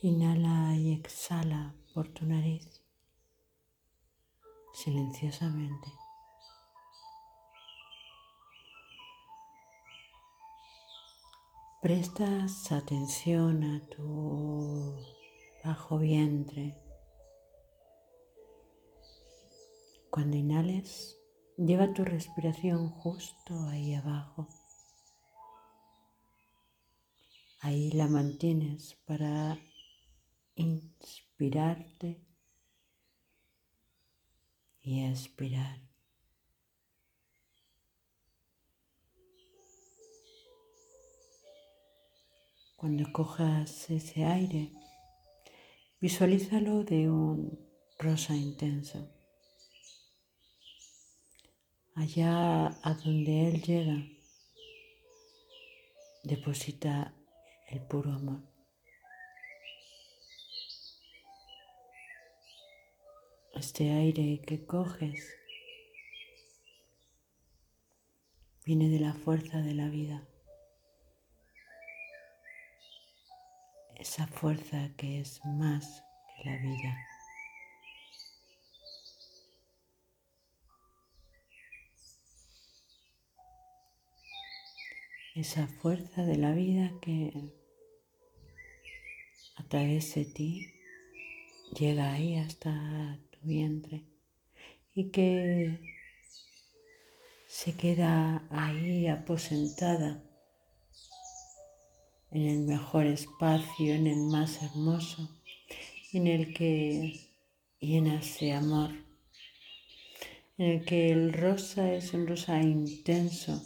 Inhala y exhala por tu nariz silenciosamente. Prestas atención a tu bajo vientre. Cuando inhales, lleva tu respiración justo ahí abajo. Ahí la mantienes para inspirarte y expirar. Cuando cojas ese aire, visualízalo de un rosa intenso. Allá a donde Él llega, deposita el puro amor. Este aire que coges viene de la fuerza de la vida. esa fuerza que es más que la vida. Esa fuerza de la vida que a de ti llega ahí hasta vientre y que se queda ahí aposentada en el mejor espacio, en el más hermoso, en el que llenas de amor, en el que el rosa es un rosa intenso,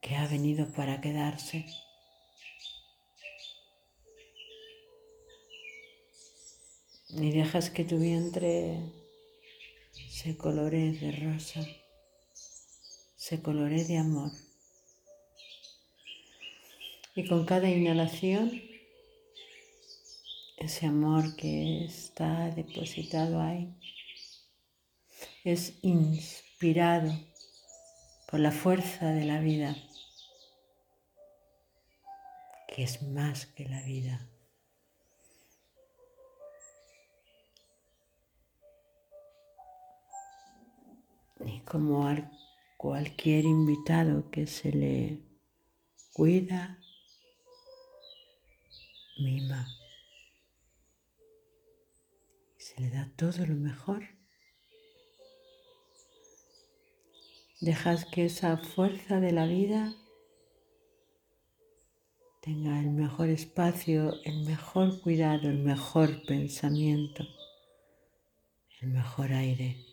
que ha venido para quedarse. Y dejas que tu vientre se colore de rosa se colore de amor. Y con cada inhalación, ese amor que está depositado ahí es inspirado por la fuerza de la vida, que es más que la vida. Como cualquier invitado que se le cuida, mima. Se le da todo lo mejor. Dejas que esa fuerza de la vida tenga el mejor espacio, el mejor cuidado, el mejor pensamiento, el mejor aire.